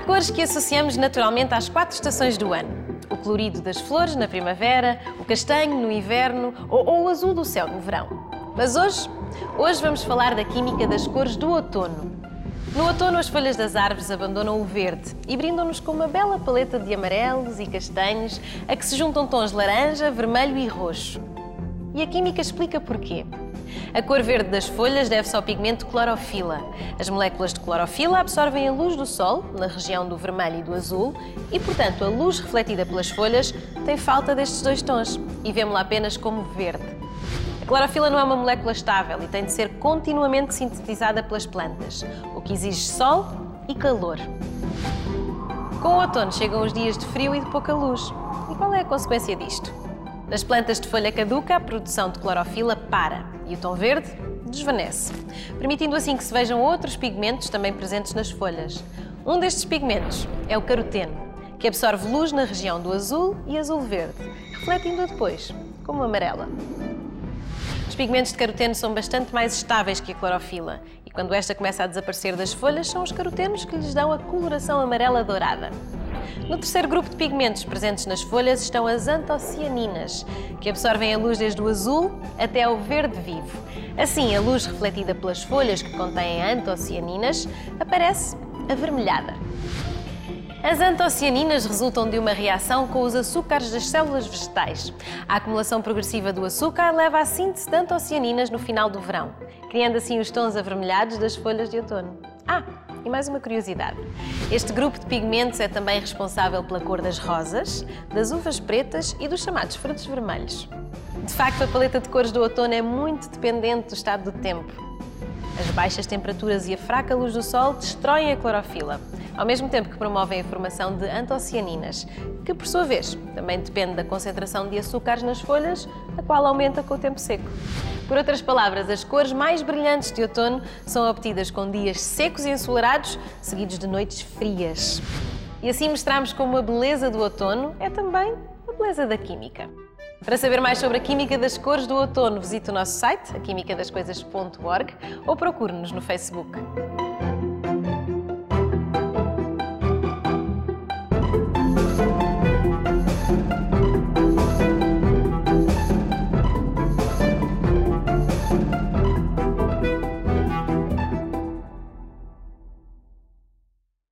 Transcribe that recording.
Há cores que associamos naturalmente às quatro estações do ano. O colorido das flores na primavera, o castanho no inverno ou, ou o azul do céu no verão. Mas hoje, hoje vamos falar da química das cores do outono. No outono, as folhas das árvores abandonam o verde e brindam-nos com uma bela paleta de amarelos e castanhos, a que se juntam tons laranja, vermelho e roxo. E a química explica porquê. A cor verde das folhas deve-se ao pigmento clorofila. As moléculas de clorofila absorvem a luz do sol, na região do vermelho e do azul, e, portanto, a luz refletida pelas folhas tem falta destes dois tons e vemos-la apenas como verde. A clorofila não é uma molécula estável e tem de ser continuamente sintetizada pelas plantas, o que exige sol e calor. Com o outono chegam os dias de frio e de pouca luz. E qual é a consequência disto? Nas plantas de folha caduca, a produção de clorofila para e o tom verde desvanece, permitindo assim que se vejam outros pigmentos também presentes nas folhas. Um destes pigmentos é o caroteno, que absorve luz na região do azul e azul-verde, refletindo-a depois como amarela. Os pigmentos de caroteno são bastante mais estáveis que a clorofila e quando esta começa a desaparecer das folhas, são os carotenos que lhes dão a coloração amarela dourada. No terceiro grupo de pigmentos presentes nas folhas estão as antocianinas, que absorvem a luz desde o azul até ao verde vivo. Assim, a luz refletida pelas folhas que contêm antocianinas aparece avermelhada. As antocianinas resultam de uma reação com os açúcares das células vegetais. A acumulação progressiva do açúcar leva à síntese de antocianinas no final do verão, criando assim os tons avermelhados das folhas de outono. Ah, e mais uma curiosidade: este grupo de pigmentos é também responsável pela cor das rosas, das uvas pretas e dos chamados frutos vermelhos. De facto, a paleta de cores do outono é muito dependente do estado do tempo. As baixas temperaturas e a fraca luz do sol destroem a clorofila, ao mesmo tempo que promovem a formação de antocianinas, que por sua vez também depende da concentração de açúcares nas folhas, a qual aumenta com o tempo seco. Por outras palavras, as cores mais brilhantes de outono são obtidas com dias secos e ensolarados, seguidos de noites frias. E assim mostramos como a beleza do outono é também a beleza da química. Para saber mais sobre a química das cores do outono, visite o nosso site, aquimicadascoisas.org ou procure-nos no Facebook.